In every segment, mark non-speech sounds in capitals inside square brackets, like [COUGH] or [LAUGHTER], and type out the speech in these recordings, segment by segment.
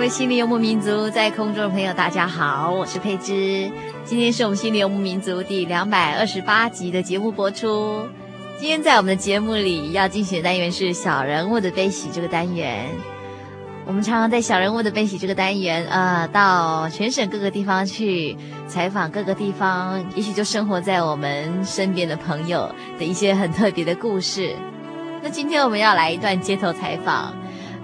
各位心灵游牧民族在空中的朋友，大家好，我是佩芝。今天是我们心灵游牧民族第两百二十八集的节目播出。今天在我们的节目里要进行的单元是“小人物的悲喜”这个单元。我们常常在“小人物的悲喜”这个单元，呃，到全省各个地方去采访各个地方，也许就生活在我们身边的朋友的一些很特别的故事。那今天我们要来一段街头采访。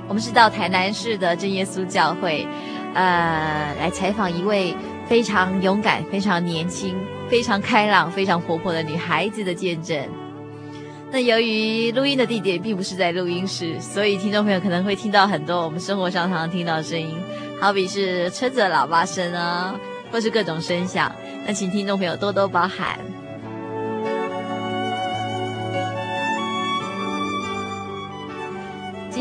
我们是到台南市的真耶稣教会，呃，来采访一位非常勇敢、非常年轻、非常开朗、非常活泼的女孩子的见证。那由于录音的地点并不是在录音室，所以听众朋友可能会听到很多我们生活上常常听到的声音，好比是车子的喇叭声啊，或是各种声响。那请听众朋友多多包涵。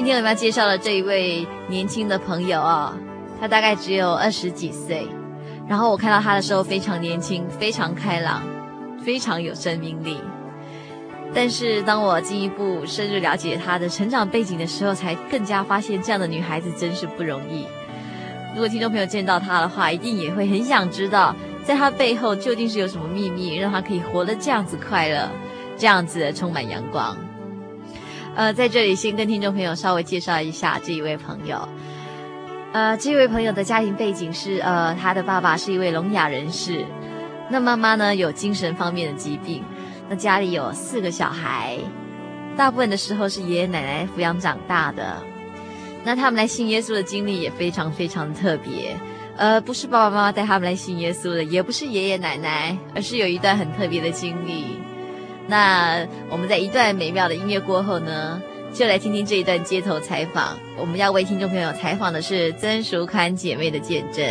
今天我们要介绍的这一位年轻的朋友啊、他大概只有二十几岁，然后我看到他的时候非常年轻，非常开朗，非常有生命力。但是当我进一步深入了解他的成长背景的时候，才更加发现这样的女孩子真是不容易。如果听众朋友见到她的话，一定也会很想知道，在她背后究竟是有什么秘密，让她可以活得这样子快乐，这样子充满阳光。呃，在这里先跟听众朋友稍微介绍一下这一位朋友。呃，这位朋友的家庭背景是，呃，他的爸爸是一位聋哑人士，那妈妈呢有精神方面的疾病，那家里有四个小孩，大部分的时候是爷爷奶奶抚养长大的。那他们来信耶稣的经历也非常非常特别，呃，不是爸爸妈妈带他们来信耶稣的，也不是爷爷奶奶，而是有一段很特别的经历。那我们在一段美妙的音乐过后呢，就来听听这一段街头采访。我们要为听众朋友采访的是曾淑宽姐妹的见证。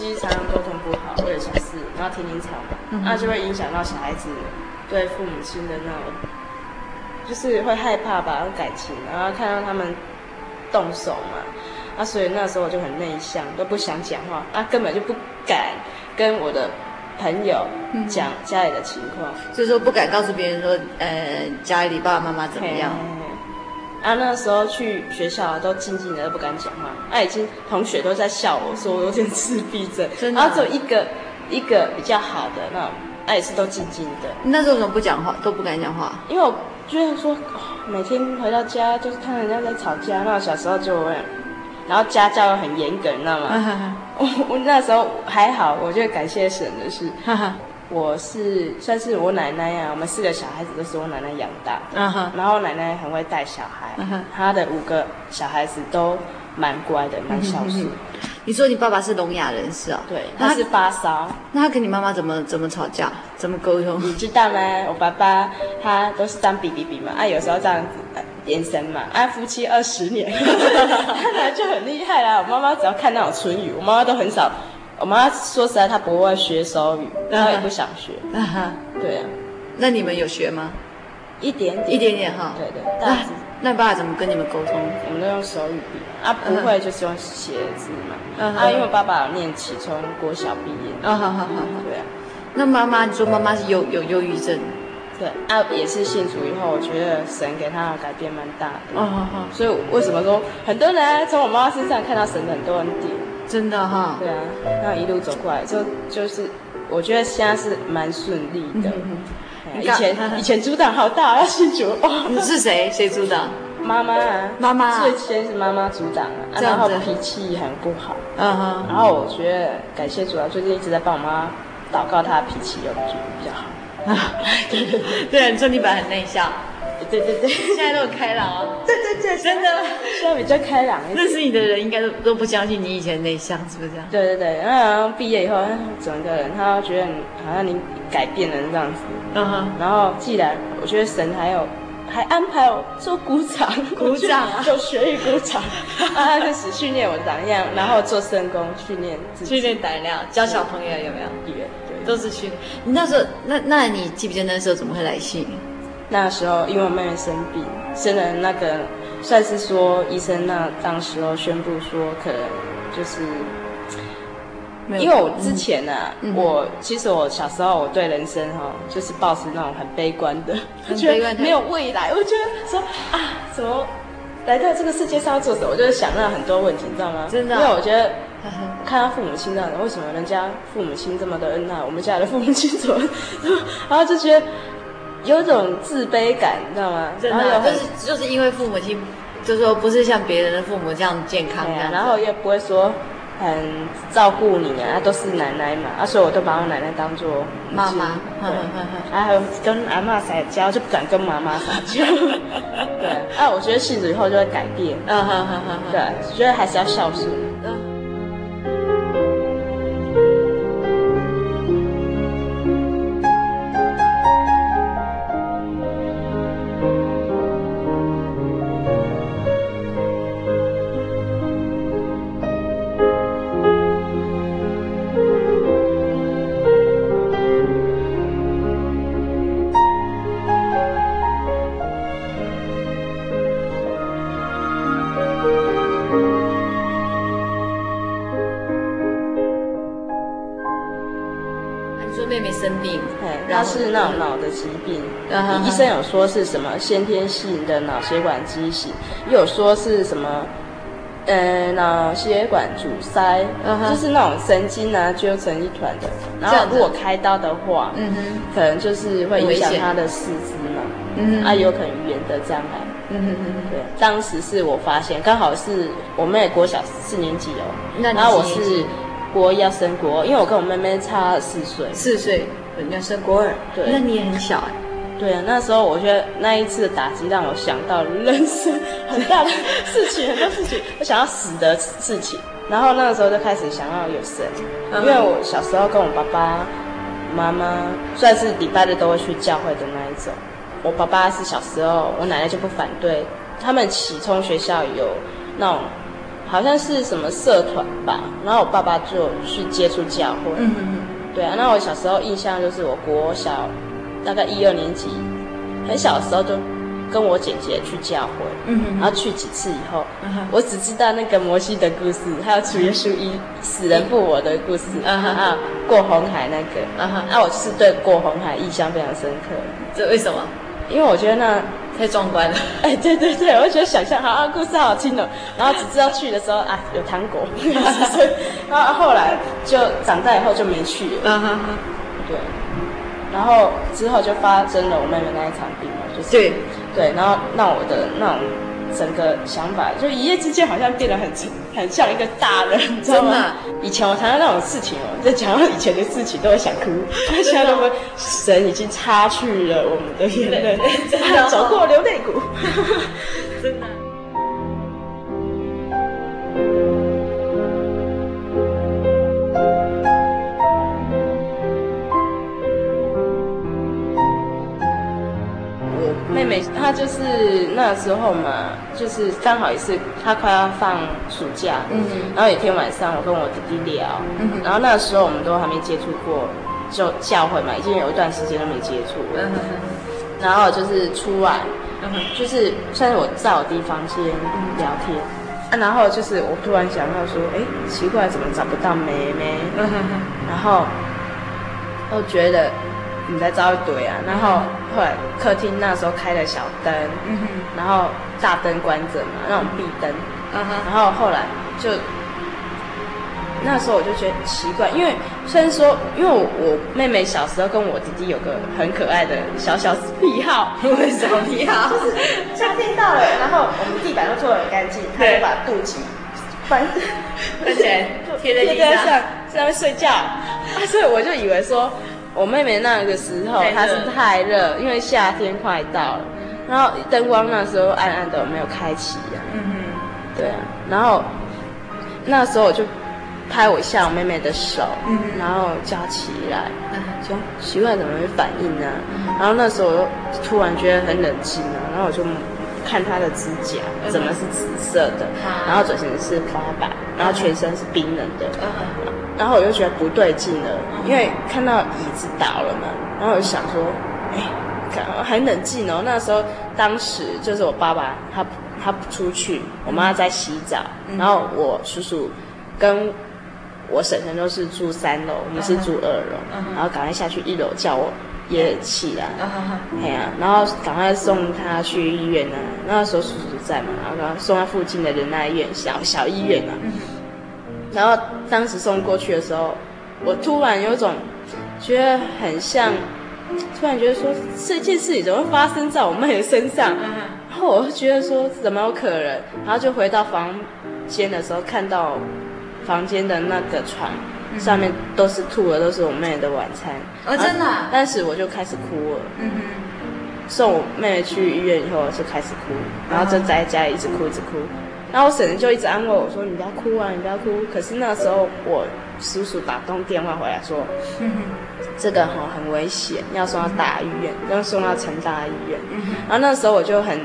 们夫妻常常沟通不好，为了小事，然后天天吵，那、嗯、就会影响到小孩子对父母亲的那种，就是会害怕吧，感情，然后看到他们动手嘛，啊，所以那时候我就很内向，都不想讲话，啊，根本就不敢跟我的朋友讲家里的情况，所以说不敢告诉别人说，呃，家里爸爸妈妈怎么样。啊，那时候去学校都静静的，都不敢讲话。啊，已经同学都在笑我说我有点自闭症，真的啊、然后只有一个一个比较好的那种，啊，也是都静静的。那时候怎么不讲话，都不敢讲话？因为我觉得说，每天回到家就是看人家在吵架。那我小时候就会，然后家教又很严格，你知道吗？[LAUGHS] 我我那时候还好，我觉得感谢神的是。我是算是我奶奶呀、啊，我们四个小孩子都是我奶奶养大的。Uh -huh. 然后我奶奶很会带小孩，uh -huh. 她的五个小孩子都蛮乖的，蛮孝顺。你说你爸爸是聋哑人士哦？对，他是发烧。那他跟你妈妈怎么怎么吵架？怎么沟通？你知道吗？我爸爸他都是当比比比嘛，啊，有时候这样子延伸嘛，啊，夫妻二十年，[LAUGHS] 看来就很厉害啦。我妈妈只要看那种唇语，我妈妈都很少。我妈说实在，她不会学手语，她也不想学。啊哈，对啊。那你们有学吗？一点点，一点点哈。对对。那那爸爸怎么跟你们沟通？我们都用手语比啊，不会就是用写字嘛。啊，因为爸爸有念起从国小毕业。啊哈哈哈。对啊。那妈妈，你说妈妈是有有忧郁症？对啊，也是信主以后，我觉得神给她的改变蛮大的。啊哈哈。所以为什么说很多人从我妈妈身上看到神的很多恩典？真的哈，对啊，那一路走过来，就就是，我觉得现在是蛮顺利的。嗯嗯、以前 [LAUGHS] 以前阻挡好大，要信主哦。你是谁？谁阻挡？妈妈啊，妈妈。最先是妈妈阻挡啊，然后脾气很不好。嗯哼。然后我觉得感谢主啊，最近一直在帮我妈祷告，她的脾气有比较好。啊，对对对，对啊，你说你本来很内向。对对对，现在都很开朗哦。对对对，真的，现在比较开朗。认识你的人应该都都不相信你以前内向，是不是这样？对对对，然后毕业以后，整个人他觉得你好像你改变了这样子。嗯哼。然后既然我觉得神还有还安排我做鼓掌，鼓掌啊，[LAUGHS] 就学语鼓掌，啊，开始训练我的胆量，然后做圣工训练自己，训练胆量，教小朋友有没有？对对，都是训。你那时候，那那你记不记得那时候怎么会来信？那时候，因为我妹妹生病，生了那个，算是说医生那当时候宣布说，可能就是，因为我之前呢、啊嗯，我其实我小时候我对人生哈，就是抱持那种很悲观的，很悲观，没有未来。我觉得说啊，怎么来到这个世界上要做什么？我就想到很多问题，你知道吗？真的，因为我觉得看到父母亲这样的，为什么人家父母亲这么的恩爱，我们家的父母亲怎么，[LAUGHS] 然后就觉得。有一种自卑感，你知道吗？真的，就是就是因为父母亲，就是说不是像别人的父母这样健康这样，然后也不会说很照顾你啊，都是奶奶嘛，啊，所以我都把我奶奶当做妈妈，然后跟阿妈撒娇就不敢跟妈妈撒娇，[LAUGHS] 对，啊，我觉得信主以后就会改变，嗯哼哼哼，对，觉得还是要孝顺。是说是什么先天性的脑血管畸形，又有说是什么，呃，脑血管阻塞，uh -huh. 就是那种神经啊揪成一团的。然后如果开刀的话，嗯哼，可能就是会影响他的四肢嘛，嗯哼，啊，有可能语言的障碍，嗯哼。对，当时是我发现，刚好是我妹国小四年级哦，那然后我是国一要升国，因为我跟我妹妹差四岁，四岁。人家升国二，对，那你也很小哎。对啊，那时候我觉得那一次的打击让我想到人生很大的事情，很多事情，我想要死的事情。然后那个时候就开始想要有神，因为我小时候跟我爸爸妈妈算是礼拜日都会去教会的那一种。我爸爸是小时候，我奶奶就不反对。他们启聪学校有那种好像是什么社团吧，然后我爸爸就去接触教会。嗯对啊，那我小时候印象就是我国小大概一二年级，很小的时候就跟我姐姐去教会，嗯哼，然后去几次以后，嗯，我只知道那个摩西的故事，还有主耶稣一死人复活的故事，嗯哼，啊，过红海那个，啊哈，那我是对过红海印象非常深刻。这为什么？因为我觉得那。太壮观了！哎，对对对，我觉得想象好啊，故事好好听哦。然后只知道去的时候啊，有糖果，[LAUGHS] [LAUGHS] 然后后来就长大以后就没去了。嗯哼哼，对。然后之后就发生了我妹妹那一场病嘛，就是对对，然后让我的那种。整个想法就一夜之间好像变得很很像一个大人，你知道吗？以前我谈到那种事情哦，在讲到以前的事情都会想哭，[LAUGHS] 现在都会神已经擦去了我们的眼泪，真的 [LAUGHS] 走过流泪谷，[LAUGHS] 真的。他就是那时候嘛，就是刚好也是她快要放暑假，嗯，然后有一天晚上我跟我弟弟聊，嗯，然后那时候我们都还没接触过，就教会嘛，已经有一段时间都没接触了，然后就是出来，嗯，就是算是我在我弟房间聊天，啊，然后就是我突然想到说，哎，奇怪，怎么找不到妹妹？然后我觉得。你在招一堆啊，然后后来客厅那时候开了小灯，嗯哼，然后大灯关着嘛，那种壁灯，嗯哼，然后后来就那时候我就觉得奇怪，因为虽然说，因为我，我妹妹小时候跟我弟弟有个很可爱的小小癖好，[LAUGHS] 为什么癖好？[LAUGHS] 就是夏天到了，然后我们地板都做得很干净，他就把肚脐翻翻起来贴在地上，在上面睡觉，啊，所以我就以为说。我妹妹那个时候她是太热，因为夏天快到了，然后灯光那时候暗暗的没有开启呀。嗯哼，对啊，然后那时候我就拍我一下我妹妹的手，嗯哼，然后叫起来，说奇怪怎么会反应呢？然后那时候我又突然觉得很冷静啊，然后我就看她的指甲怎么是紫色的，然后嘴唇是发白，然后全身是冰冷的。然后我就觉得不对劲了，因为看到椅子倒了嘛，然后我就想说，哎，很冷静哦。那时候当时就是我爸爸他他不出去，我妈在洗澡，然后我叔叔跟我婶婶都是住三楼，我们是住二楼，然后赶快下去一楼叫我爷爷起来，哎呀，然后赶快送他去医院呢。那时候叔叔在嘛，然后送他附近的仁爱医院小小医院啊。然后当时送过去的时候，我突然有种觉得很像，突然觉得说这件事情怎么会发生在我妹的身上？然后我就觉得说怎么有可能？然后就回到房间的时候，看到房间的那个床上面都是吐的，都是我妹的晚餐。哦，真的？当时我就开始哭了。嗯哼。送我妹妹去医院以后，我就开始哭，然后就在家里一直哭，一直哭。然后我婶婶就一直安慰我说：“你不要哭啊，你不要哭。”可是那时候我叔叔打通电话回来说：[LAUGHS] “这个哈很危险，要送到大医院，要送到成大医院。”然后那时候我就很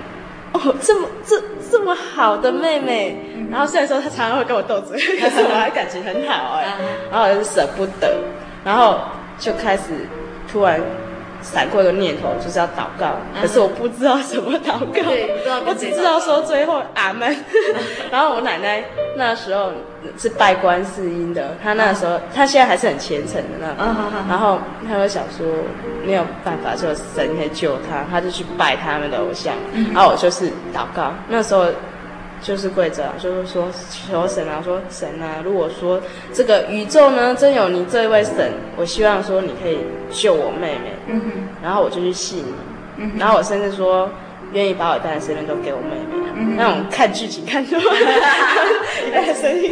哦，这么这这么好的妹妹，然后虽然说她常常会跟我斗嘴，[LAUGHS] 可是我还感情很好哎。然后我就舍不得，然后就开始突然。闪过一个念头，就是要祷告，可是我不知道怎么祷告，我只知道说最后阿门。[LAUGHS] 然后我奶奶那时候是拜观世音的，她那时候她现在还是很虔诚的那种，然后她就想说没有办法，就神可以救她，她就去拜他们的偶像，然后我就是祷告，那时候。就是跪着，就是说求神啊，说神啊，如果说这个宇宙呢真有你这位神，我希望说你可以救我妹妹，嗯哼，然后我就去信你，嗯，然后我甚至说愿意把我一半的生命都给我妹妹，那种看剧情看多了，一半的生命，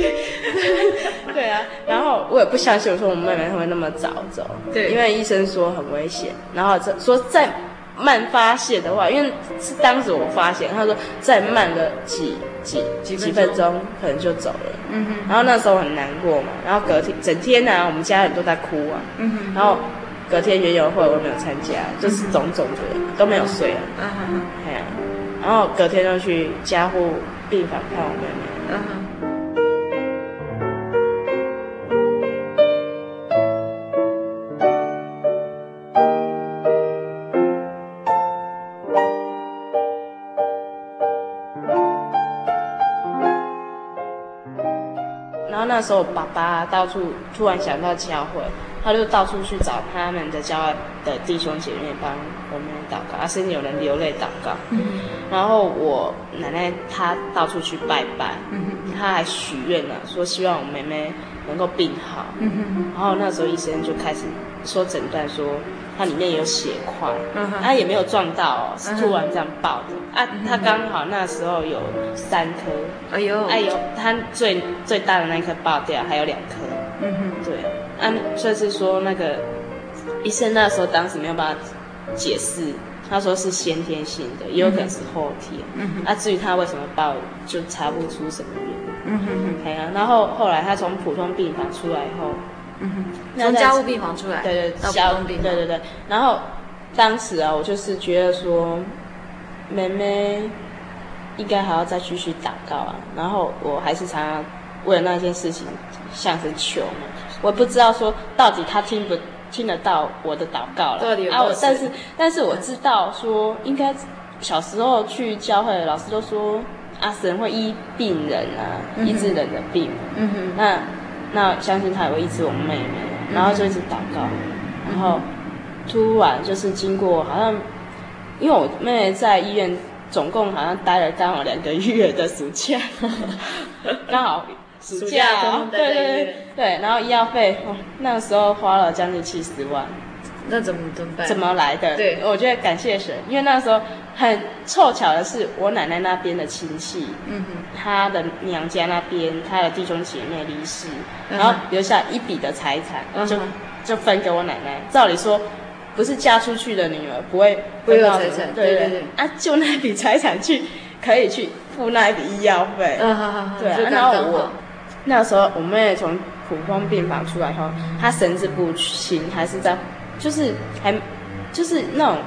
[LAUGHS] 对啊，然后我也不相信我说我妹妹会那么早走，对，因为医生说很危险，然后这说在。慢发现的话，因为是当时我发现，他说再慢个几几几几分钟，可能就走了。嗯哼。然后那时候很难过嘛，然后隔天整天呢、啊，我们家人都在哭啊。嗯哼。然后隔天园游会我没有参加，就是种种的都没有睡啊。嗯哼。哎呀，然后隔天就去加护病房看我妹妹。嗯哼。那时候爸爸到处突然想到教会，他就到处去找他们的教会的弟兄姐妹帮我们祷告，啊，甚至有人流泪祷告。嗯、然后我奶奶她到处去拜拜，嗯、她还许愿了，说希望我妹妹能够病好。嗯、然后那时候医生就开始说诊断说。它里面有血块，它、uh huh. 啊、也没有撞到哦，是突然这样爆的、uh. 啊。它刚好那时候有三颗，哎呦，哎呦，它最最大的那颗爆掉，还有两颗。嗯哼、uh，huh. 对，啊，所以是说那个医生那时候当时没有办法解释，他说是先天性的，也有可能是后天。嗯哼、uh，huh. 啊，至于他为什么爆，就查不出什么原因。嗯哼哼，然后后来他从普通病房出来以后。嗯哼，从家务病房出来，对对，到普通病房，对对对。然后当时啊，我就是觉得说，妹妹应该还要再继续祷告啊。然后我还是常常为了那件事情向神求嘛。我不知道说到底他听不听得到我的祷告了。对啊，我但是但是我知道说，应该小时候去教会，老师都说啊，神会医病人啊，医治人的病。嗯哼，那。那相信他也会医治我妹妹，然后就一直祷告，然后突然就是经过好像，因为我妹妹在医院总共好像待了刚好两个月的暑假，[LAUGHS] 刚好暑假，对对对对，然后医药费哦，那个时候花了将近七十万。那怎么怎么办？怎么来的？对，我觉得感谢神，因为那时候很凑巧的是，我奶奶那边的亲戚，嗯哼，她的娘家那边，她的弟兄姐妹离世，然后留下一笔的财产，就就分给我奶奶。照理说，不是嫁出去的女儿不会不会有财产，对对对，啊，就那笔财产去可以去付那一笔医药费，嗯好好，对，然后我那时候我妹从普通病房出来后，她神志不清，还是在。就是还，就是那种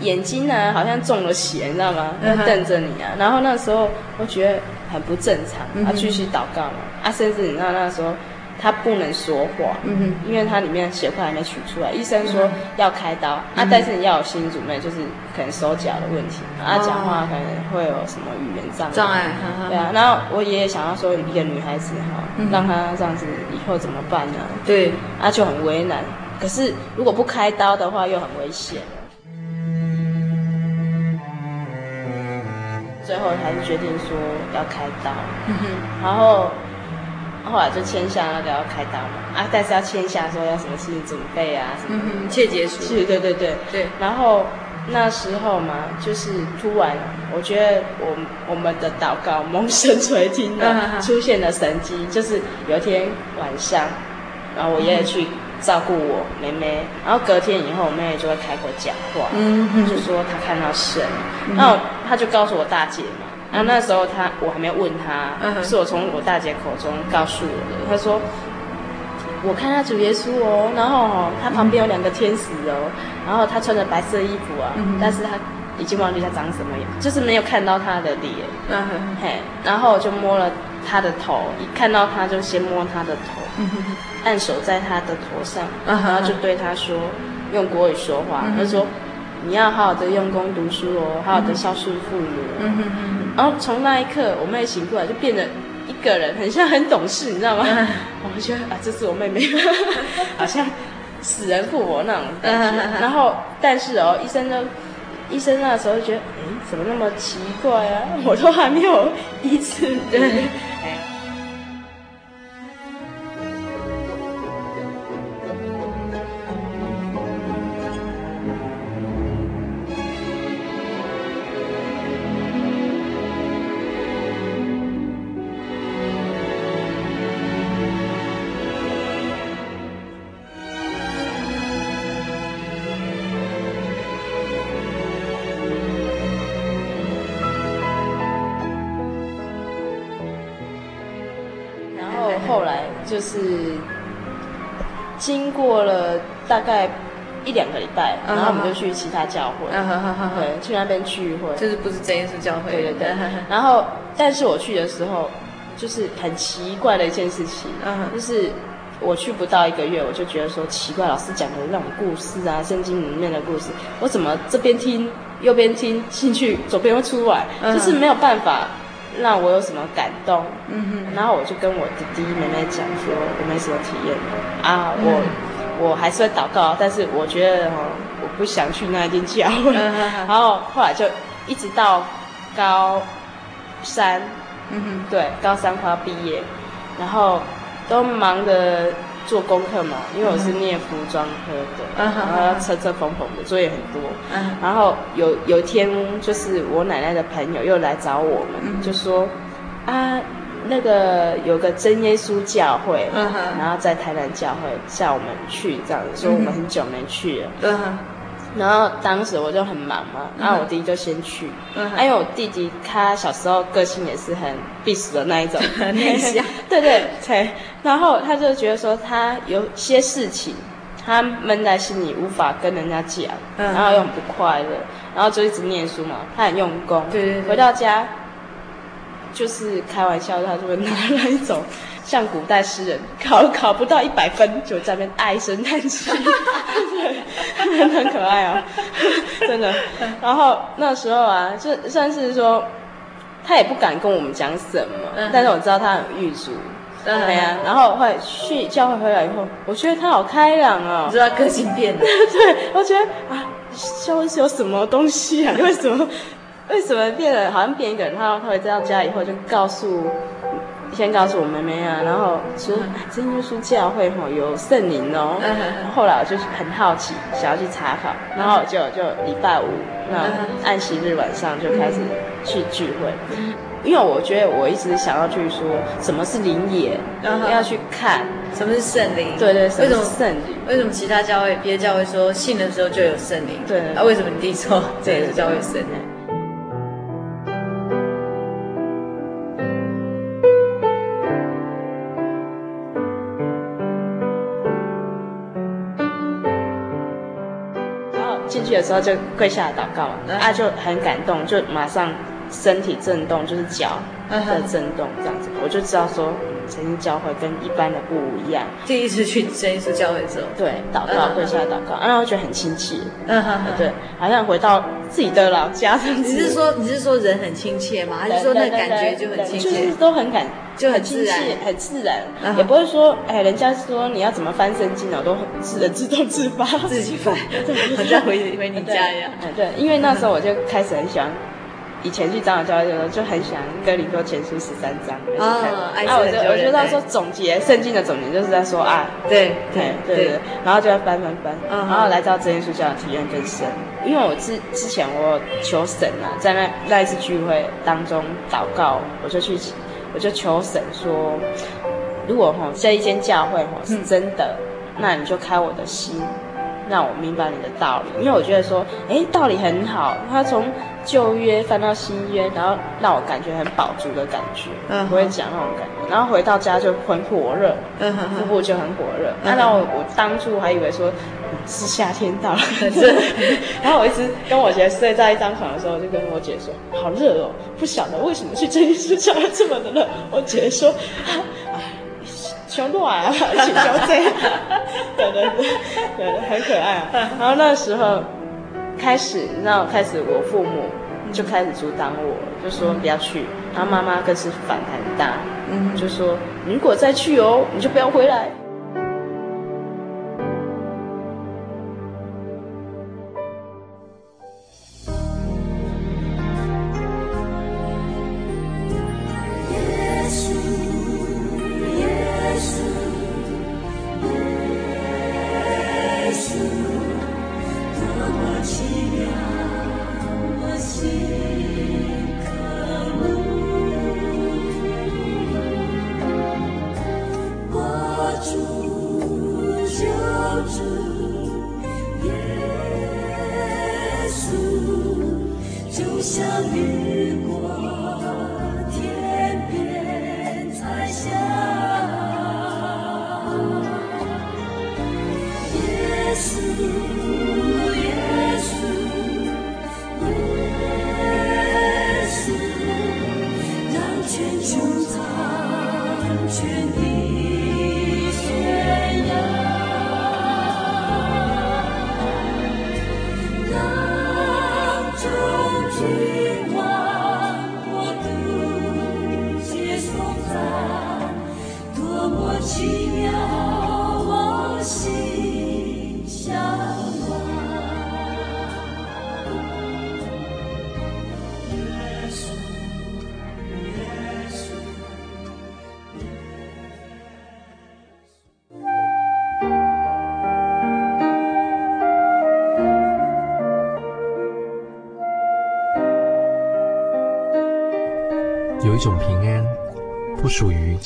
眼睛呢，好像中了邪，你知道吗？瞪着你啊。然后那时候我觉得很不正常，啊继续祷告嘛。啊，甚至你知道那时候他不能说话，嗯哼，因为他里面血块还没取出来。医生说要开刀啊，但是你要有心理准备，就是可能手脚的问题啊，讲话可能会有什么语言障碍。障碍，对啊。然后我爷爷想要说一个女孩子哈，让她这样子以后怎么办呢？对，啊就很为难。可是如果不开刀的话，又很危险。最后还是决定说要开刀，[LAUGHS] 然后后来就签下那个要开刀嘛。啊，但是要签下说要什么事情准备啊，什么切结束。是，对对对对。然后那时候嘛，就是突然，我觉得我我们的祷告蒙神垂听了，出现了神机，就是有一天晚上，然后我爷爷去。照顾我妹妹，然后隔天以后，我妹妹就会开口讲话，嗯、哼。就说她看到神，嗯、然后她就告诉我大姐嘛，然后那时候她我还没有问她，嗯、是我从我大姐口中告诉我的。她说，我看到主耶稣哦，然后哦，他旁边有两个天使哦，然后她穿着白色衣服啊，嗯、但是她已经忘记他长什么样，就是没有看到他的脸，嗯、哼。嘿，然后我就摸了他的头，一看到他就先摸他的头。嗯按手在他的头上，然后就对他说，用国语说话。他说：“你要好好的用功读书哦，好好的孝顺父母。”然后从那一刻，我妹醒过来，就变得一个人，很像很懂事，你知道吗？我觉得啊，这是我妹妹，[LAUGHS] 好像死人复活那种感觉。然后，但是哦，医生呢，医生那时候就觉得，哎，怎么那么奇怪啊？我都还没有医治。[LAUGHS] 对。就是经过了大概一两个礼拜，然后我们就去其他教会，对，去那边聚会，就是不是真耶稣教会，对对对。然后，但是我去的时候，就是很奇怪的一件事情，就是我去不到一个月，我就觉得说奇怪，老师讲的那种故事啊，圣经里面的故事，我怎么这边听，右边听进去，左边会出来，就是没有办法让我有什么感动。嗯哼。然后我就跟我弟弟妹妹讲说，我没什么体验啊，我、嗯、我还是会祷告，但是我觉得哦，我不想去那间教会。嗯、然后后来就一直到高三，嗯哼，对，高三快要毕业，然后都忙着。做功课嘛，因为我是念服装科的，嗯、然后要车车缝缝的，作业很多。嗯、然后有有一天，就是我奶奶的朋友又来找我们，嗯、就说啊，那个有个真耶稣教会，嗯、然后在台南教会叫我们去，这样子说我们很久没去了。嗯然后当时我就很忙嘛，然后我弟弟就先去，嗯，因为我弟弟他小时候个性也是很闭俗的那一种，[LAUGHS] 很内向，[LAUGHS] 对对对，然后他就觉得说他有些事情他闷在心里无法跟人家讲，然后又很不快乐，然后就一直念书嘛，他很用功，对对对，回到家就是开玩笑，他就会拿那一种。像古代诗人考考不到一百分，就在那边唉声叹气，对，很可爱啊，[LAUGHS] 真的。然后那时候啊，就算是说，他也不敢跟我们讲什么，嗯、但是我知道他很狱卒，对呀。然后后来去教会回来以后，我觉得他好开朗啊，你知道他个性变了，[LAUGHS] 对，我觉得啊，教会是有什么东西啊？为什么为什么变了？好像变一个人，他他回到家以后就告诉。先告诉我妹妹啊，然后说真耶稣教会吼有圣灵哦。后来我就很好奇，想要去查考，然后就就礼拜五那安息日晚上就开始去聚会，因为我觉得我一直想要去说什么是灵眼，要去看什么是圣灵。对对，什么是圣灵？为什么其他教会别的教会说信的时候就有圣灵？对，啊，为什么你弟说这个教会圣灵？有时候就跪下来祷告，啊，就很感动，就马上身体震动，就是脚的震动这样子，我就知道说，真耶稣教会跟一般的不一样。第一次去真耶稣教会的时候，对，祷告跪下来祷告，然后觉得很亲切，嗯哼，对，好像回到自己的老家。你是说你是说人很亲切吗？还是说那感觉就很亲切？就是都很感，就很自然，很自然，也不会说，哎，人家说你要怎么翻身经脑，都很自然自动自发，自己翻，[LAUGHS] 好像回回你家一样。对，因为那时候我就开始很喜欢。以前去长老教会的时候，就很喜欢哥林多前书十三章。哦，啊，我就我觉得说总结圣经的总结就是在说爱。对对对，然后就要翻翻翻，然后来到真耶稣教的体验更深。因为我之之前我求神啊，在那那一次聚会当中祷告，我就去我就求神说，如果哈这一间教会哈是真的，那你就开我的心。让我明白你的道理，因为我觉得说，哎，道理很好，他从旧约翻到新约，然后让我感觉很饱足的感觉，嗯，不会讲那种感觉，然后回到家就很火热，嗯哼，腹部就很火热。那让我我当初还以为说是夏天到了，[LAUGHS] [LAUGHS] 然后我一直跟我姐睡在一张床的时候，就跟我姐说，好热哦，不晓得为什么去真耶稣教会这么的热。我姐说。求暖啊，[LAUGHS] 请求这样，对对对，对，很可爱啊。[LAUGHS] 然后那时候开始，你知道开始我父母就开始阻挡我，就说不要去。然后妈妈更是反弹很大，嗯，就说如果再去哦，你就不要回来。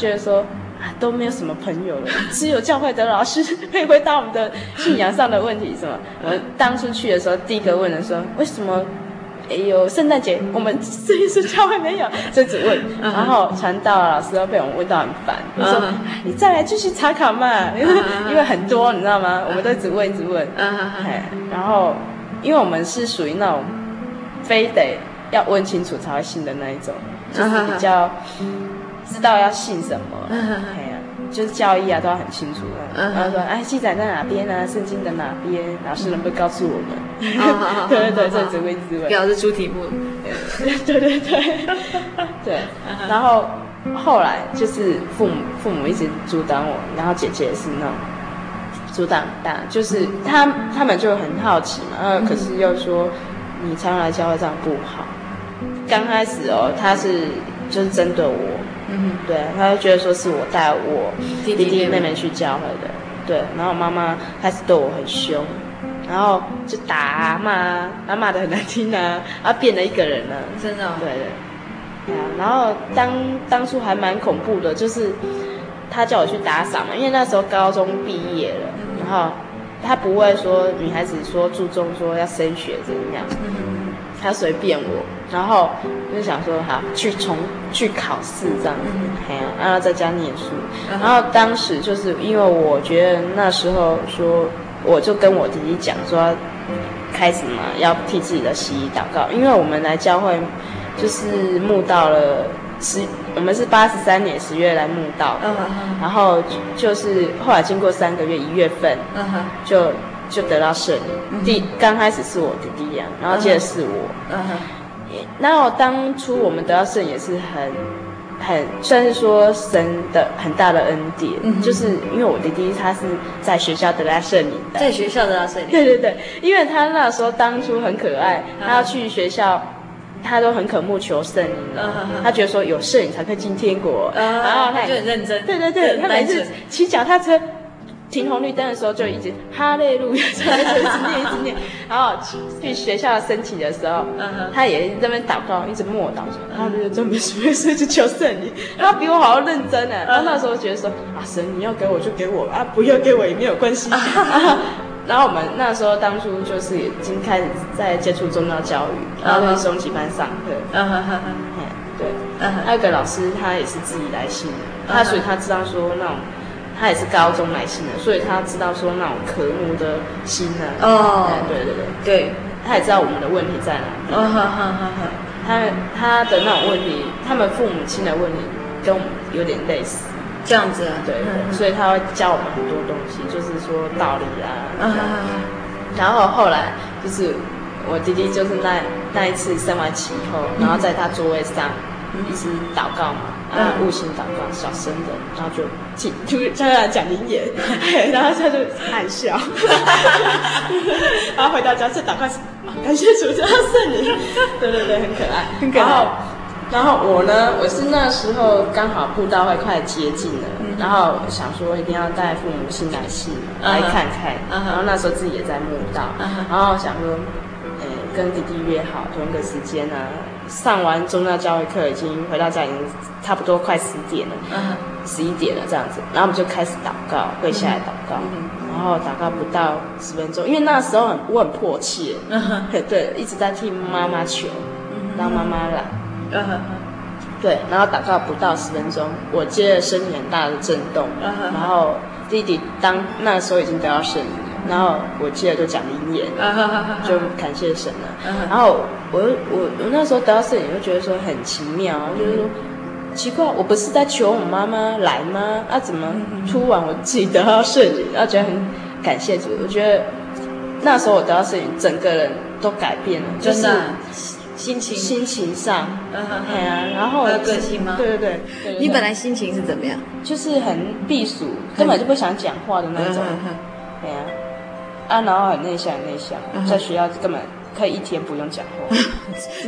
觉得说啊都没有什么朋友了，只有教会的老师可以回答我们的信仰上的问题，是吗？我当初去的时候，第一个问的说，为什么哎呦圣诞节，我们这一次教会没有？这只问，然后传道老师都被我们问到很烦，我说你再来继续查考嘛，因为 [LAUGHS] 因为很多你知道吗？我们都一直问一直问，然后因为我们是属于那种非得要问清楚才会信的那一种，就是比较。知道要信什么，哎呀、啊，就是教义啊，都要很清楚的。然后说，哎，记载在哪边呢、啊？圣经的哪边？老师能不能告诉我们？对对 [LAUGHS] 对，这只会自问。老师出题目。对对对对。然后后来就是父母父母一直阻挡我，然后姐姐也是那种阻挡大，就是他他们就很好奇嘛，然后可是又说你常来教会这样不好。刚开始哦，他是就是针对我。嗯，对，他就觉得说是我带我弟弟妹妹。去教会的，对，然后妈妈开始对我很凶，然后就打啊骂啊，他骂的很难听啊，[LAUGHS] 然后变了一个人了，真的、哦，对对，对啊，然后当当初还蛮恐怖的，就是他叫我去打扫嘛，因为那时候高中毕业了，然后他不会说女孩子说注重说要升学怎样，嗯，他随便我。然后就想说，好去重去考试这样子，哎呀、嗯，然后在家念书。嗯、然后当时就是因为我觉得那时候说，我就跟我弟弟讲说，开始嘛要替自己的洗衣祷告，因为我们来教会就是慕到了十，我们是八十三年十月来慕道的，嗯嗯、然后就是后来经过三个月一月份，嗯、就就得到圣灵。第刚开始是我弟弟呀，然后接着是我。嗯。然后当初我们得到圣也是很，很算是说神的很大的恩典，嗯、就是因为我弟弟他是在学校得到圣灵的，在学校得到圣灵，对对对，因为他那时候当初很可爱，嗯、他要去学校，他都很渴慕求圣灵了，他觉得说有圣灵才可以进天国，嗯、然后他就很认真，对对对，他每次骑脚踏车。停红绿灯的时候就一直哈利路亚，[LAUGHS] 一直念一直念，然后去学校升旗的时候，他也在那边祷告，一直默祷，然后就准备准备说就求圣灵，他比我好好认真呢。然后那时候觉得说啊神你要给我就给我啊，不要给我也没有关系。[LAUGHS] 然后我们那时候当初就是已经开始在接触宗教教育，然后在中级班上课。嗯哼哼哼，对。嗯哼。还有个老师，他也是自己来信的，他所以他知道说那种，他也是高中来信的，所以他知道说那种科目的心呢。哦。对对对对。他也知道我们的问题在哪里。他他的那种问题，他们父母亲的问题跟我们有点类似。这样子啊，对，所以他会教我们很多东西，就是说道理啊。然后后来就是我弟弟，就是那那一次生完气以后，然后在他座位上一直祷告嘛，啊，悟性祷告，小声的，然后就进，就叫他讲灵言，[LAUGHS] 然后他就暗笑，[LAUGHS] 然后回到家就打开，感谢主，叫他圣灵，对对对，很可爱，很可爱。然后我呢，我是那时候刚好布道会快接近了，然后想说一定要带父母亲来信来看看，然后那时候自己也在墓道，然后想说，呃，跟弟弟约好同一个时间呢，上完宗教教育课已经回到家已经差不多快十点了，十一点了这样子，然后我们就开始祷告，跪下来祷告，然后祷告不到十分钟，因为那时候很我很迫切，[LAUGHS] 对，一直在替妈妈求，让妈妈来。嗯。哼哼，对，然后祷告不到十分钟，我接着身体很大的震动，然后弟弟当那时候已经得到圣灵，然后我记得就讲灵言，就感谢神了。然后我我我那时候得到圣灵，就觉得说很奇妙，就是说奇怪，我不是在求我妈妈来吗？啊，怎么突然我自己得到圣灵，然后觉得很感谢主。我觉得那时候我得到圣灵，整个人都改变了，就是。心情心情上，对啊，然后有个性吗？对对对，你本来心情是怎么样？就是很避暑，根本就不想讲话的那种，对啊，啊，然后很内向，很内向，在学校根本可以一天不用讲话，[LAUGHS]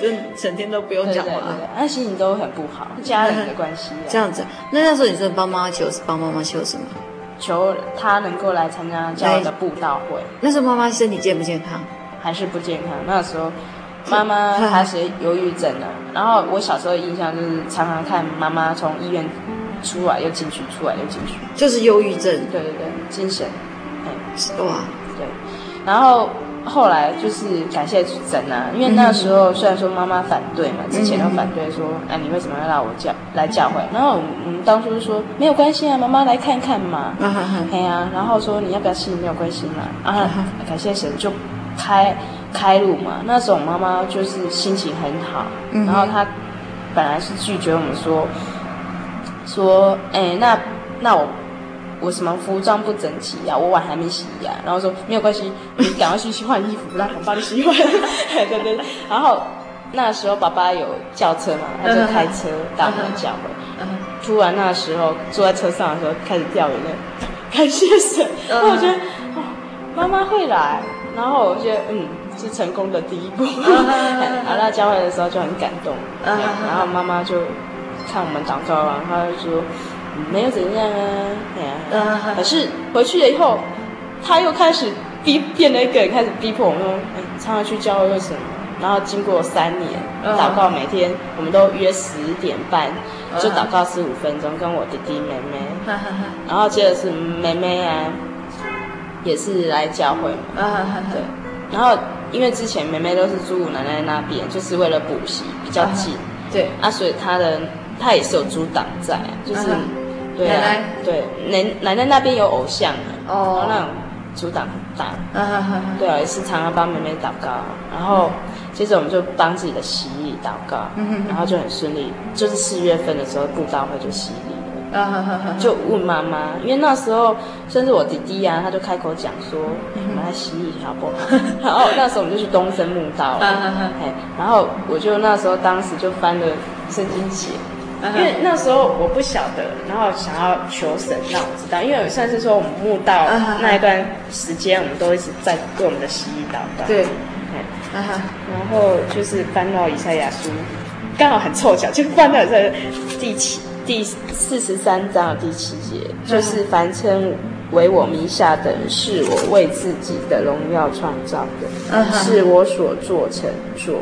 整整天都不用讲话，那心情都很不好，家人的关系。这样子，那那时候你是帮妈妈求，是帮妈妈求什么？求她能够来参加教会的布道会。那时候妈妈身体健不健康？还是不健康？那时候。妈妈 [LAUGHS] 她是忧郁症的，然后我小时候印象就是常常看妈妈从医院出来又进去，出来又进去，就是忧郁症。对对对，精神，哎，哇，对。然后后来就是感谢神啊，因为那时候虽然说妈妈反对嘛，之前都反对说，哎，你为什么要让我教来教会？然后我们当初就说没有关系啊，妈妈来看看嘛，哎呀，然后说你要不要信没有关系嘛，啊，感谢神就开。开路嘛，那时候我妈妈就是心情很好，然后她本来是拒绝我们说，说，哎，那那我我什么服装不整齐呀、啊，我碗还没洗呀、啊，然后说没有关系，你赶快去去换衣服，让我帮你洗碗。[LAUGHS] 对对对，然后那时候爸爸有轿车嘛，他就开车到我们教会，嗯、突然那时候坐在车上的时候开始掉眼泪，感谢神，然后我觉得哦，妈妈会来，然后我觉得嗯。是成功的第一步，[LAUGHS] 来到教会的时候就很感动，然后妈妈就看我们祷告完，她就说没有怎样啊，对啊，可是回去了以后，他又开始逼变了一个人，开始逼迫我们说，哎，常常去教会为什么？然后经过三年祷告，每天我们都约十点半就祷告十五分钟，跟我弟弟妹妹，[LAUGHS] 然后接着是妹妹啊，也是来教会嘛，[LAUGHS] 对，然后。因为之前妹妹都是住奶奶那边，就是为了补习比较近，对。啊，所以她的她也是有阻挡在，就是对啊，对奶。奶奶那边有偶像哦，那种阻挡很大，对啊，也是常常帮妹妹祷告，然后接着我们就帮自己的洗礼祷告，然后就很顺利，就是四月份的时候布道会就洗礼。就问妈妈，因为那时候甚至我弟弟啊，他就开口讲说：“我们来洗礼好不好？” [LAUGHS] 然后那时候我们就去东森慕道，然后我就那时候当时就翻了圣经节，因为那时候我不晓得，然后想要求神让我知道，因为算是说我们墓道那一段时间，我们都一直在做我们的洗衣祷告。对，然后就是翻到以赛亚书，刚好很凑巧，就翻到这第七。第四十三章的第七节，就是凡称为我名下的，是我为自己的荣耀创造的，是我所做成做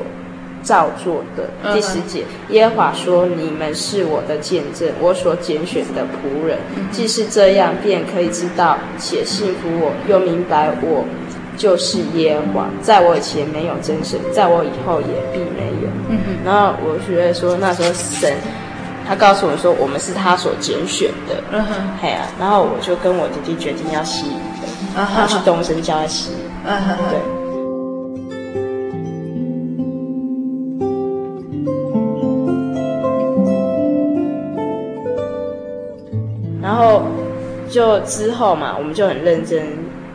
照做的。嗯、第十节，耶和华说：“你们是我的见证，我所拣选的仆人。嗯、既是这样，便可以知道且信服我，又明白我就是耶和华。在我以前没有真神，在我以后也必没有。嗯”然后我觉得说，那时候神他告诉我说，我们是他所拣选的。嗯哼，嘿啊，然后我就跟我弟弟决定要洗礼，然后去东升教哼，对。就之后嘛，我们就很认真，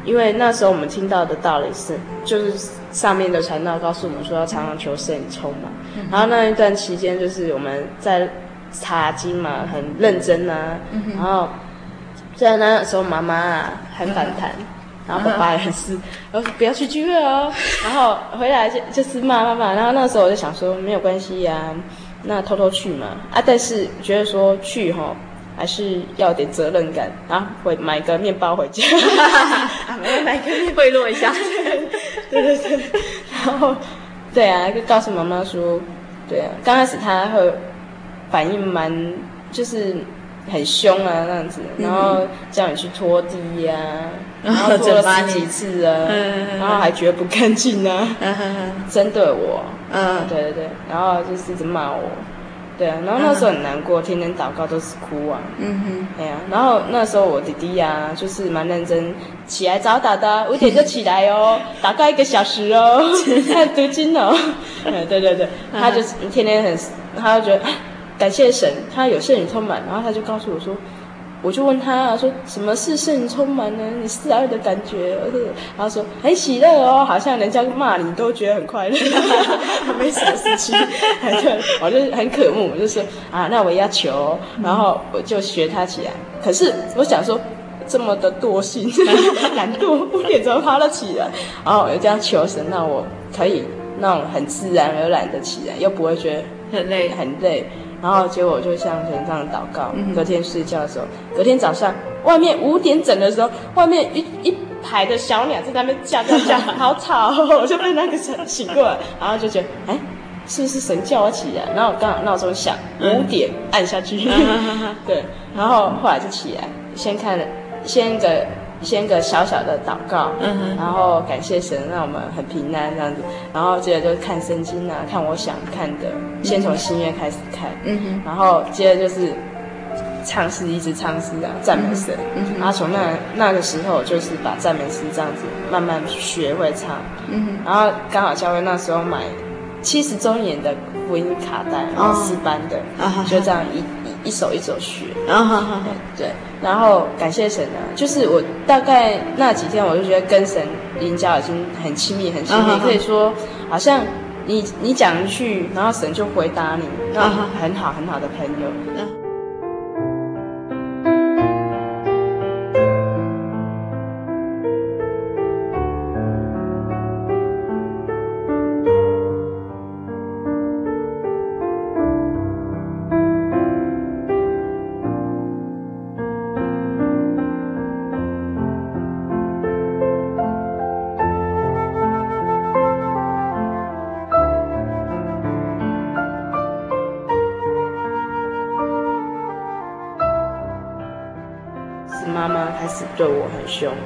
因为那时候我们听到的道理是，就是上面的传道告诉我们说要常常求圣灵充满。嗯、然后那一段期间，就是我们在查经嘛，很认真啊。嗯、然后虽然那时候，妈妈啊很反弹，嗯、然后爸爸也是，然后不要去聚会哦。[LAUGHS] 然后回来就就是骂妈妈。然后那时候我就想说，没有关系呀、啊，那偷偷去嘛。啊，但是觉得说去哈。还是要点责任感，然后会买个面包回家，[LAUGHS] 啊，没有买个面贿赂 [LAUGHS] 一下，[LAUGHS] 对对对，然后对啊，就告诉妈妈说，对啊，刚开始他会反应蛮就是很凶啊那样子，然后叫你去拖地呀、啊，然后拖了十几次啊，然后还觉得不干净啊，针对我，嗯，对对对，然后就是一直骂我。对啊，然后那时候很难过，天天祷告都是哭啊。嗯哼，对啊，然后那时候我弟弟呀、啊，就是蛮认真，起来早祷的，五点就起来哦，[LAUGHS] 祷告一个小时哦，[LAUGHS] 看读经哦。[LAUGHS] 对对对，他就是天天很，他就觉得感谢神，他有圣灵充满，然后他就告诉我说。我就问他说：“什么是圣充满呢？你是哪样的感觉？”然后说：“很喜乐哦，好像人家骂你都觉得很快乐，[LAUGHS] 没什么事情。”对，我就很渴慕，我就说：“啊，那我要求。”然后我就学他起来。可是我想说，这么的惰性、[LAUGHS] 懒惰，五点钟爬了起来，然后我就这样求神，那我可以那种很自然而然的起来，又不会觉得很累，很累。然后结果我就像人这样祷告，隔天睡觉的时候，隔天早上外面五点整的时候，外面一一排的小鸟在那边叫叫叫，好吵，我就被那个声醒过来，然后就觉得，哎，是不是神叫我起来？然后刚好闹钟响，五点按下去，[LAUGHS] 对，然后后来就起来，先看了，先个。先个小小的祷告，嗯哼，然后感谢神让我们很平安这样子，然后接着就是看圣经啊，看我想看的，先从新约开始看，嗯哼，然后接着就是唱诗，一直唱诗啊，赞美神，嗯哼，然后从那那个时候就是把赞美诗这样子慢慢学会唱，嗯哼，然后刚好教会那时候买七十周年的福音卡带，然后四班的，哦，就这样一。一首一首学，然后、oh, 对，然后感谢神呢，就是我大概那几天，我就觉得跟神灵交已经很亲密，很亲密，oh, 可以说好像你你讲一句，然后神就回答你，那很好很好的朋友。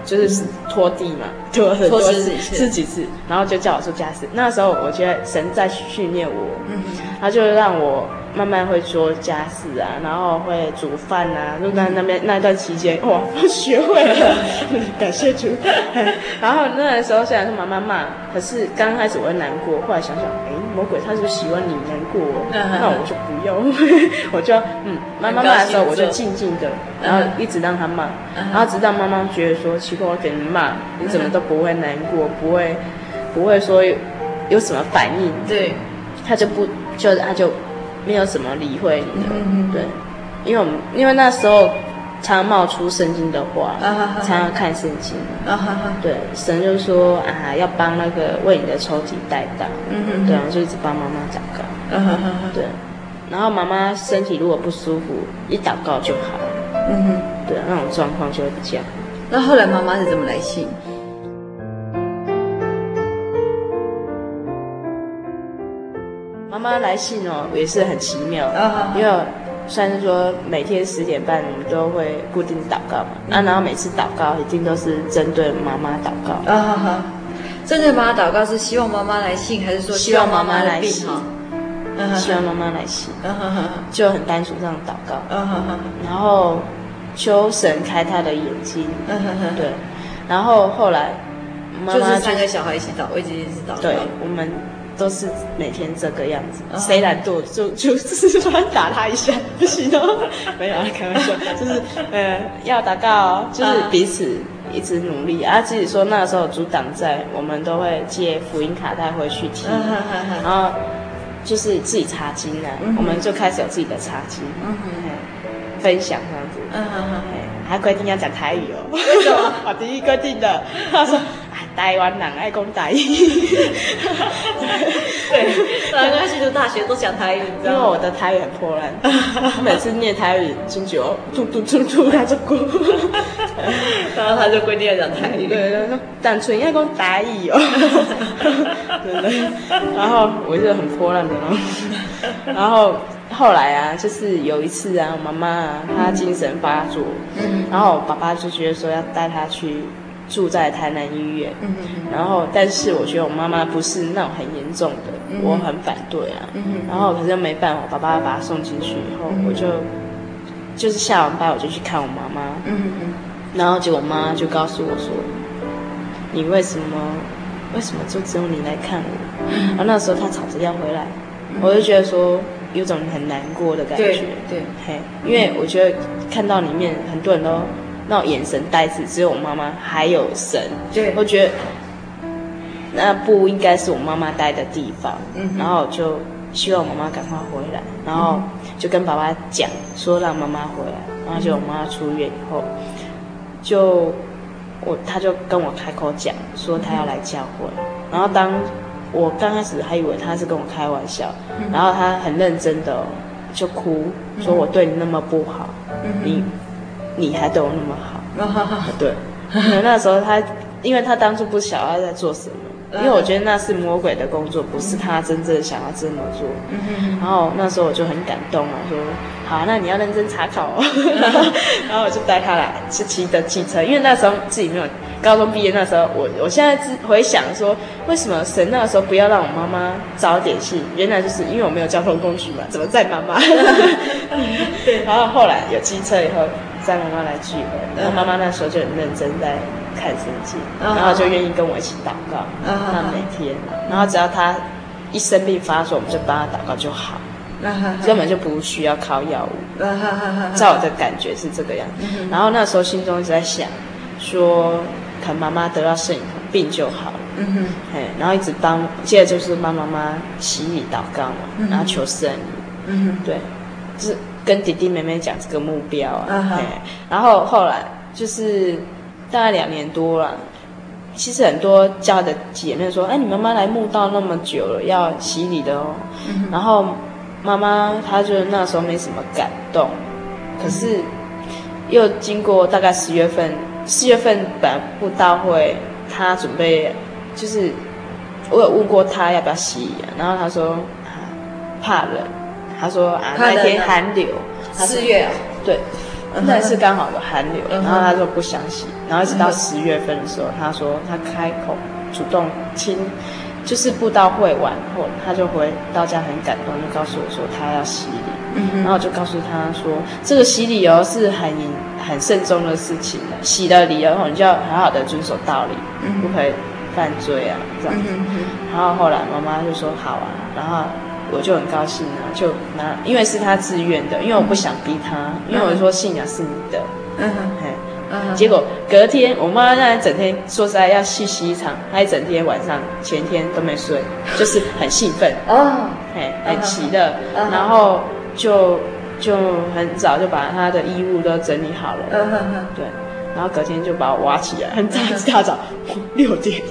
就是拖地嘛，[LAUGHS] 拖很多次，十几次，然后就叫我做家事。那时候我觉得神在训练我，嗯，他就让我慢慢会做家事啊，然后会煮饭啊。就在那边那一段期间，哇，我学会了，[LAUGHS] 感谢主。然后那个时候虽然是妈妈骂，可是刚开始我会难过，后来想想，哎，魔鬼他是喜欢你难过，[LAUGHS] 那我就不要，[LAUGHS] 我就嗯，妈妈骂的时候我就静静的，然后一直让他骂，然后直到。妈妈觉得说奇怪，我给你骂，你怎么都不会难过，不会，不会说，有什么反应？对，他就不，就他就没有什么理会你的，嗯、对，因为我们因为那时候常冒出圣经的话，啊、常常看圣经，啊、对，神就说啊，要帮那个为你的抽屉代祷，嗯对啊，就一直帮妈妈祷告，啊、对，然后妈妈身体如果不舒服，一祷告就好了。嗯哼，对啊，那种状况就会比较。那后来妈妈是怎么来信？妈妈来信哦，也是很奇妙，因为算是说每天十点半我们都会固定祷告嘛，啊，然后每次祷告一定都是针对妈妈祷告。啊哈哈，针对妈妈祷告是希望妈妈来信，还是说希望妈妈来信？希望妈妈来信，就很单纯这样祷告。然后求神开他的眼睛，对，然后后来妈妈就是三个小孩一起祷，我一直一直祷告。对，我们。都是每天这个样子，谁懒惰就就就是突然打他一下，不行哦，[LAUGHS] 没有啊，开玩笑，就是呃要祷告，就是彼此一直努力啊。自己说那个时候主党在，我们都会借福音卡带回去听，然后就是自己查经啊，我们就开始有自己的查经，分享这样子，还规定要讲台语哦，为什么？[LAUGHS] 我第一规定的，他说。台湾人爱讲台语，对，刚刚去读大学都讲台语，因为我的台语很破烂，每次念台语进去哦，嘟嘟嘟嘟他就哭，然后他就规定要讲台语，对，他说单纯要讲台语哦，对对，然后我就很破烂的咯，然后后来啊，就是有一次啊，我妈妈啊，她精神发作，然后我爸爸就觉得说要带她去。住在台南医院，嗯、哼然后但是我觉得我妈妈不是那种很严重的，嗯、我很反对啊。嗯、哼然后可是没办法，爸爸把她送进去以后，嗯、我就就是下完班我就去看我妈妈。嗯、哼然后结果我妈就告诉我说：“你为什么为什么就只有你来看我？”嗯、然后那时候她吵着要回来，嗯、我就觉得说有种很难过的感觉。对，对嘿，因为我觉得看到里面很多人都。那种眼神呆滞，只有我妈妈还有神。对，我觉得那不应该是我妈妈待的地方。嗯，然后就希望我妈妈赶快回来，然后就跟爸爸讲说让妈妈回来。然后就我妈妈出院以后，就我他就跟我开口讲说他要来教会。然后当我刚开始还以为他是跟我开玩笑，然后他很认真的就哭说：“我对你那么不好，你。”你还对我那么好，[LAUGHS] 对。那时候他，因为他当初不晓得他在做什么，因为我觉得那是魔鬼的工作，不是他真正想要这么做。然后那时候我就很感动啊，说好，那你要认真查考哦。[LAUGHS] 然后我就带他来，是骑的汽车，因为那时候自己没有高中毕业，那时候我我现在回想说，为什么神那个时候不要让我妈妈早点信？原来就是因为我没有交通工具嘛，怎么载妈妈？[LAUGHS] 对。然后后来有机车以后。带妈妈来聚会，然后妈妈那时候就很认真在看圣经，然后就愿意跟我一起祷告。那每天，然后只要她一生病发作，我们就帮她祷告就好，根本就不需要靠药物。在我的感觉是这个样子。然后那时候心中一直在想，说可能妈妈得到圣灵病就好了。嗯。哼，然后一直帮，接着就是帮妈妈洗礼祷告嘛，然后求圣灵。嗯。哼，对，就是。跟弟弟妹妹讲这个目标啊，uh huh. 然后后来就是大概两年多了。其实很多家的姐妹说：“哎，你妈妈来墓道那么久了，要洗礼的哦。Uh ”然后妈妈她就那时候没什么感动，可是又经过大概十月份，四月份本来布道会，她准备就是我有问过她要不要洗礼啊，然后她说怕冷。他说啊，那天寒流，四月啊，对，那是刚好有寒流，然后他说不想洗，然后一直到十月份的时候，他说他开口主动亲，就是布道会完后，他就回到家很感动，就告诉我说他要洗礼，然后我就告诉他说，这个洗礼哦是很很慎重的事情的，洗了礼以后你就要好好的遵守道理，不可以犯罪啊这样。子，然后后来妈妈就说好啊，然后。我就很高兴啊，就拿，因为是他自愿的，因为我不想逼他，因为我说信仰是你的，嗯哼，嘿，嗯哼，结果隔天我妈那整天说实在要去洗一场，她一整天晚上前天都没睡，就是很兴奋。哦，嘿，很奇的，然后就就很早就把她的衣物都整理好了，嗯哼哼，对。然后隔天就把我挖起来，很早一大，早，[LAUGHS] 六点，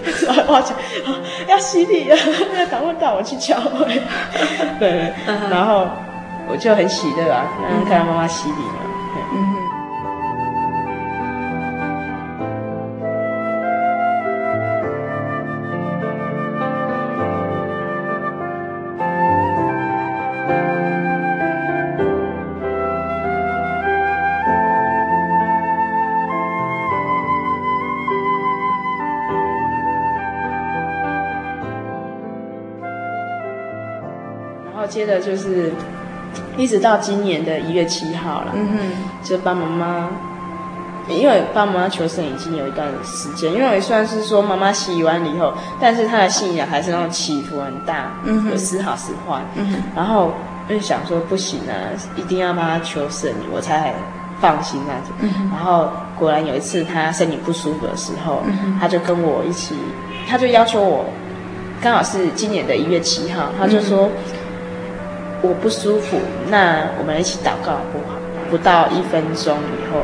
挖起来，要洗礼了，要赶快带我去教会。[LAUGHS] 对，对，然后我就很喜乐啊，看到妈妈洗礼嘛。接着就是一直到今年的一月七号了，嗯哼，就帮妈妈，因为帮妈妈求生已经有一段时间，因为也算是说妈妈洗完了以后，但是她的信仰还是那种起伏很大，嗯哼，有时好时坏，嗯哼，然后就想说不行啊，一定要帮她求生，我才放心那样子，嗯，然后果然有一次她身体不舒服的时候，她就跟我一起，她就要求我。刚好是今年的一月七号，他就说我不舒服，那我们一起祷告不好？不到一分钟以后，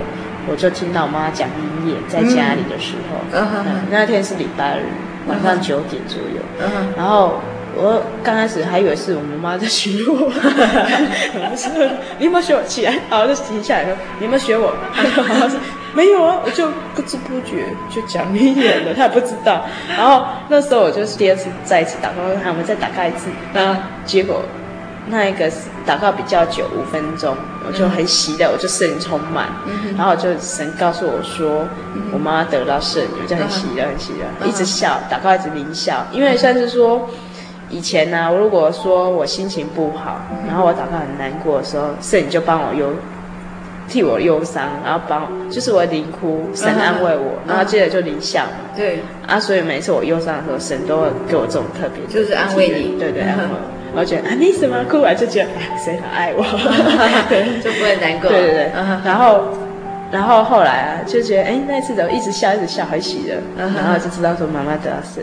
我就听到我妈讲音乐，在家里的时候，嗯嗯、那天是礼拜日晚上九点左右，嗯嗯、然后我刚开始还以为是我们妈在学 [LAUGHS] 我，我说你有没有学我起来？然后就停下来说你有没有学我？然后说没有啊，我就不知不觉就讲音乐了，他也不知道。然后那时候我就是第二次再一次祷告，我们再打开一次，然后结果那一个祷告比较久，五分钟，我就很喜的，我就圣灵充满，然后就神告诉我说，我妈妈得到圣灵，我就很喜的，很喜的，一直笑，祷告一直灵笑，因为算是说以前呢，我如果说我心情不好，然后我祷告很难过的时候，圣灵就帮我忧。替我忧伤，然后帮就是我灵哭，神安慰我，然后接着就灵笑嘛。对啊，所以每次我忧伤的时候，神都会给我这种特别，就是安慰你，对对，安慰我。我觉得啊，你什么，哭？完就觉得谁很爱我，[LAUGHS] 对，就不会难过。对对对，然后然后后来啊，就觉得哎，那次怎么一直笑一直笑，还喜乐，然后就知道说妈妈得到神。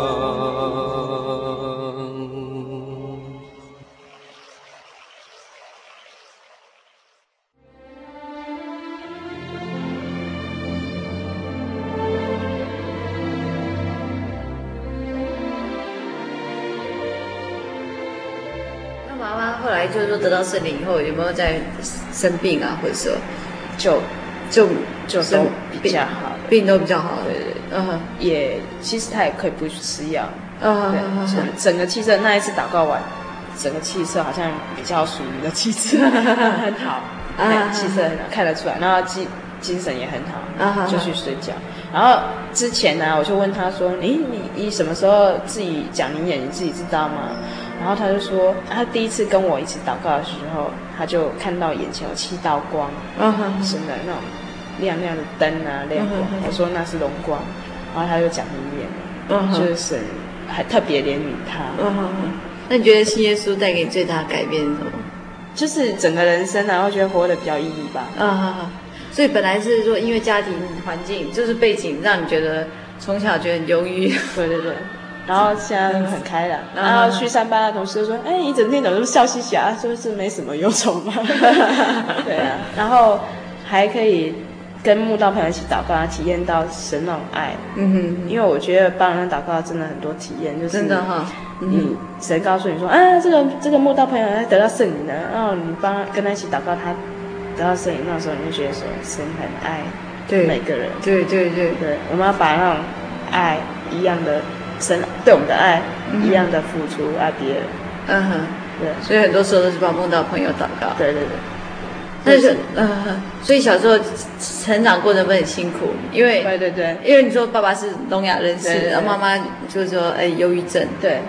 得到圣灵以后有没有在生病啊，或者说就就就都比较好，病都比较好，对对对，嗯，也其实他也可以不去吃药，嗯，整整个气色那一次祷告完，整个气色好像比较属于的 [LAUGHS] 气色很好，啊，气色很好看得出来，然后精精神也很好，就去睡觉。然后之前呢，我就问他说：“你你你什么时候自己讲灵眼？你自己知道吗？”然后他就说：“他第一次跟我一起祷告的时候，他就看到眼前有七道光，神的那种亮亮的灯啊，亮光。我说那是龙光。然后他就讲灵言，就是神还特别怜悯他。那你觉得信耶稣带给你最大的改变是什么？就是整个人生，然后觉得活得比较意义吧。嗯哼哼。所以本来是说，因为家庭环境就是背景，让你觉得从小觉得很忧郁。对对对。然后现在很开朗。然后去上班的同事就说：“哎，你整天怎么这么笑嘻嘻啊？是不是没什么忧愁吗？” [LAUGHS] 对啊。然后还可以跟慕道朋友一起祷告，体验到神那种爱。嗯哼。因为我觉得帮人祷告真的很多体验，就是真的哈。你神告诉你说：“啊，这个这个慕道朋友他得到圣灵了。”然后你帮跟他一起祷告，他。得到圣灵，那时候你就觉得说，神很爱对每个人，对对对对，我们要把那种爱一样的神对我们的爱一样的付出爱别人，嗯哼，对，所以很多时候都是帮梦到朋友祷告，对对对，但是嗯哼，所以小时候成长过程会很辛苦，因为对对对，因为你说爸爸是聋哑人士，然后妈妈就是说哎忧郁症，对，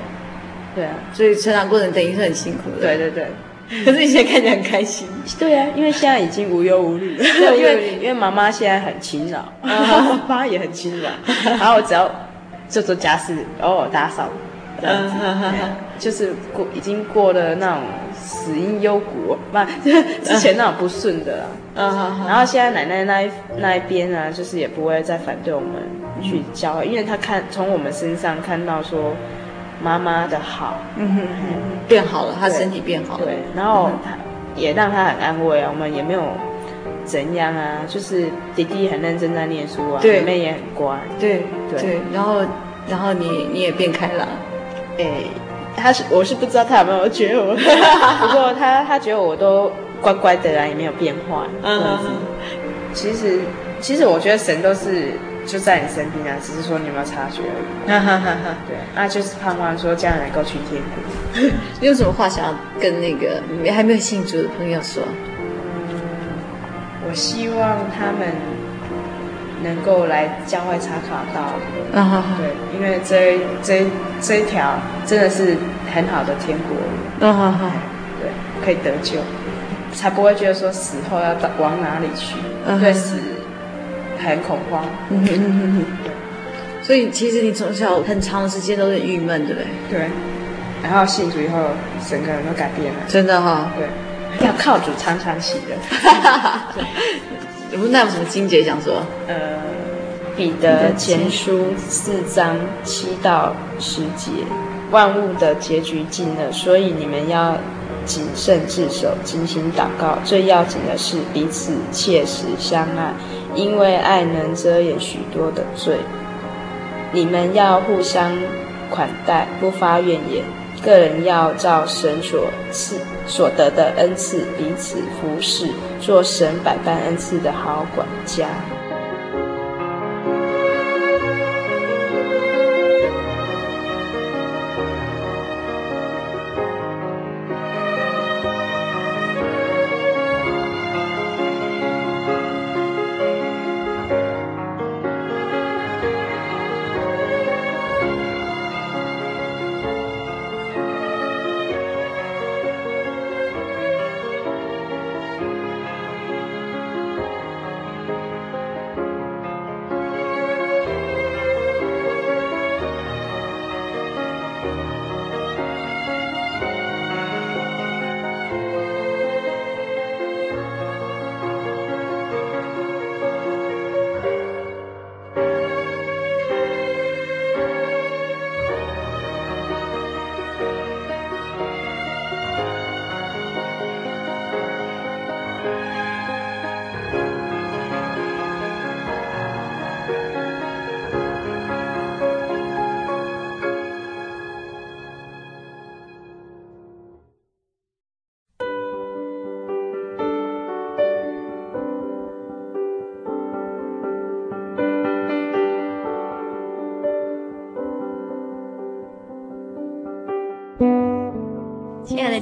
对啊，所以成长过程等于是很辛苦的，对对对。[LAUGHS] 可是你现在看起来很开心，对啊，因为现在已经无忧无虑了，[LAUGHS] 因为 [LAUGHS] 因为妈妈现在很勤劳，爸也很勤劳，然后我只要做做家事，偶尔打扫，这样子，就是过已经过了那种死因幽谷，不，[LAUGHS] 之前那种不顺的啦，然后现在奶奶那一那一边啊，就是也不会再反对我们去教，因为他看从我们身上看到说。妈妈的好，嗯哼，变好了，她身体变好了，对，然后他也让他很安慰啊，我们也没有怎样啊，就是弟弟很认真在念书啊，妹妹也很乖，对对，然后然后你你也变开朗，哎，他是我是不知道他有没有觉得我，[LAUGHS] 不过他他觉得我都乖乖的啊，也没有变坏，嗯，其实其实我觉得神都是。就在你身边啊，只是说你有没有察觉而已。哈哈哈哈对，那就是盼望说这样能够去天国。[LAUGHS] 你有什么话想要跟那个还没有信主的朋友说？希望他们能够来教会查考到。对，因为这这这一条真的是很好的天国。对，可以得救，才不会觉得说死后要到往哪里去。对，死。很恐慌，嗯哼哼哼，所以其实你从小很长的时间都是郁闷，对不对？对。然后信主以后，整个人都改变了。真的哈、哦。对。要靠主常常喜的。[LAUGHS] 那有什么经节讲说？呃，彼得前书四章七到十节，万物的结局近了，所以你们要谨慎自守，精心祷告。最要紧的是彼此切实相爱。因为爱能遮掩许多的罪，你们要互相款待，不发怨言。个人要照神所赐所得的恩赐彼此服侍，做神百般恩赐的好管家。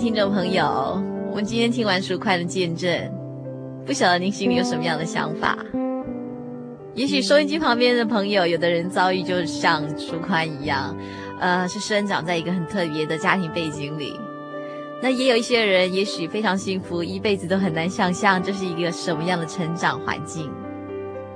听众朋友，我们今天听完书快的见证，不晓得您心里有什么样的想法？也许收音机旁边的朋友，有的人遭遇就像书宽一样，呃，是生长在一个很特别的家庭背景里。那也有一些人，也许非常幸福，一辈子都很难想象这是一个什么样的成长环境。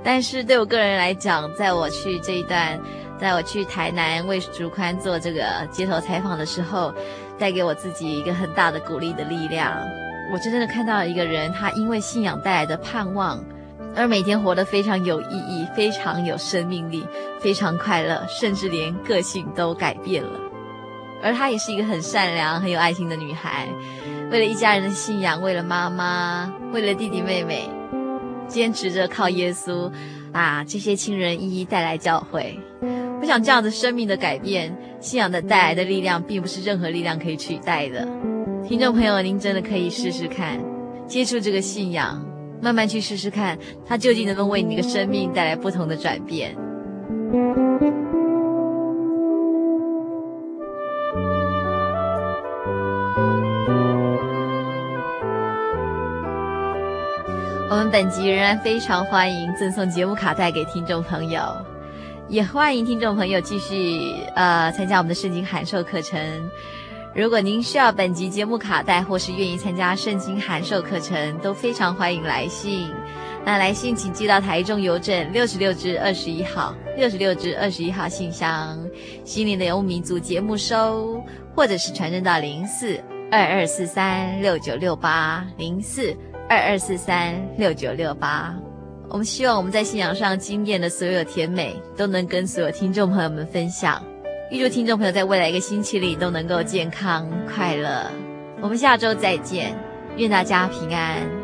但是对我个人来讲，在我去这一段，在我去台南为竹宽做这个街头采访的时候，带给我自己一个很大的鼓励的力量。我真正的看到了一个人，他因为信仰带来的盼望。而每天活得非常有意义，非常有生命力，非常快乐，甚至连个性都改变了。而她也是一个很善良、很有爱心的女孩，为了一家人的信仰，为了妈妈，为了弟弟妹妹，坚持着靠耶稣把这些亲人一一带来教会。我想，这样的生命的改变，信仰的带来的力量，并不是任何力量可以取代的。听众朋友，您真的可以试试看，接触这个信仰。慢慢去试试看，它究竟能不能为你的生命带来不同的转变。我们本集仍然非常欢迎赠送节目卡带给听众朋友，也欢迎听众朋友继续呃参加我们的圣经函授课程。如果您需要本集节目卡带，或是愿意参加圣经函授课程，都非常欢迎来信。那来信请寄到台中邮政六十六支二十一号六十六支二十一号信箱，心灵的游牧民族节目收，或者是传真到零四二二四三六九六八零四二二四三六九六八。我们希望我们在信仰上经验的所有甜美，都能跟所有听众朋友们分享。预祝听众朋友在未来一个星期里都能够健康快乐。我们下周再见，愿大家平安。